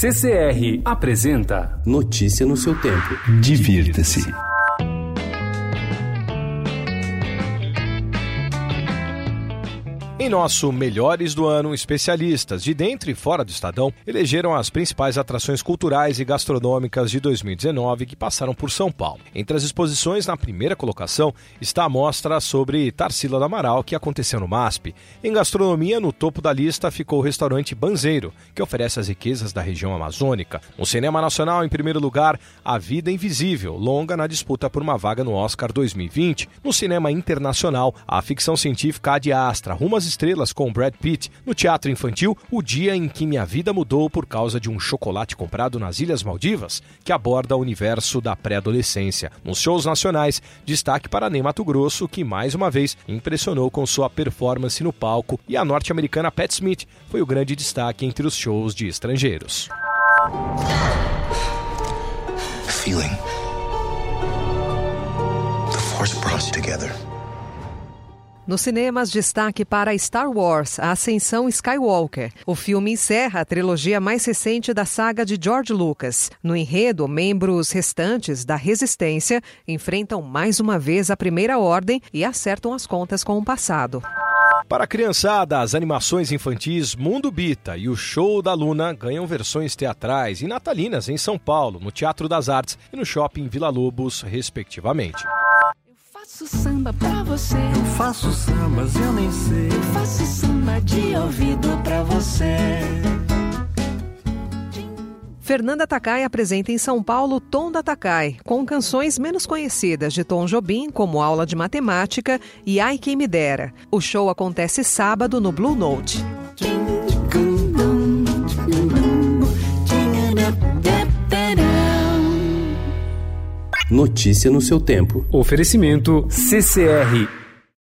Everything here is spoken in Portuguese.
CCR apresenta Notícia no seu tempo. Divirta-se. Em nosso Melhores do Ano, especialistas de dentro e fora do Estadão elegeram as principais atrações culturais e gastronômicas de 2019 que passaram por São Paulo. Entre as exposições, na primeira colocação, está a mostra sobre Tarsila do Amaral, que aconteceu no MASP. Em gastronomia, no topo da lista ficou o restaurante Banzeiro, que oferece as riquezas da região amazônica. No cinema nacional, em primeiro lugar, A Vida Invisível, longa na disputa por uma vaga no Oscar 2020. No cinema internacional, a ficção científica Ad Astra, rumo às estrelas com Brad Pitt. No teatro infantil, O Dia em que Minha Vida Mudou por causa de um chocolate comprado nas Ilhas Maldivas, que aborda o universo da pré-adolescência. Nos shows nacionais, destaque para Ney Mato Grosso, que mais uma vez impressionou com sua performance no palco, e a norte-americana Pat Smith foi o grande destaque entre os shows de estrangeiros. Feeling. The force brought us together. Nos cinemas, destaque para Star Wars, A Ascensão Skywalker. O filme encerra a trilogia mais recente da saga de George Lucas. No enredo, membros restantes da Resistência enfrentam mais uma vez a Primeira Ordem e acertam as contas com o passado. Para a criançada, as animações infantis Mundo Bita e o Show da Luna ganham versões teatrais e natalinas em São Paulo, no Teatro das Artes e no Shopping Vila Lobos, respectivamente faço samba pra você. Eu faço sambas, eu nem sei. Eu faço samba de ouvido pra você. Fernanda Takai apresenta em São Paulo Tom da Takai, com canções menos conhecidas de Tom Jobim, como Aula de Matemática e Ai Quem Me Dera. O show acontece sábado no Blue Note. Notícia no seu tempo. Oferecimento CCR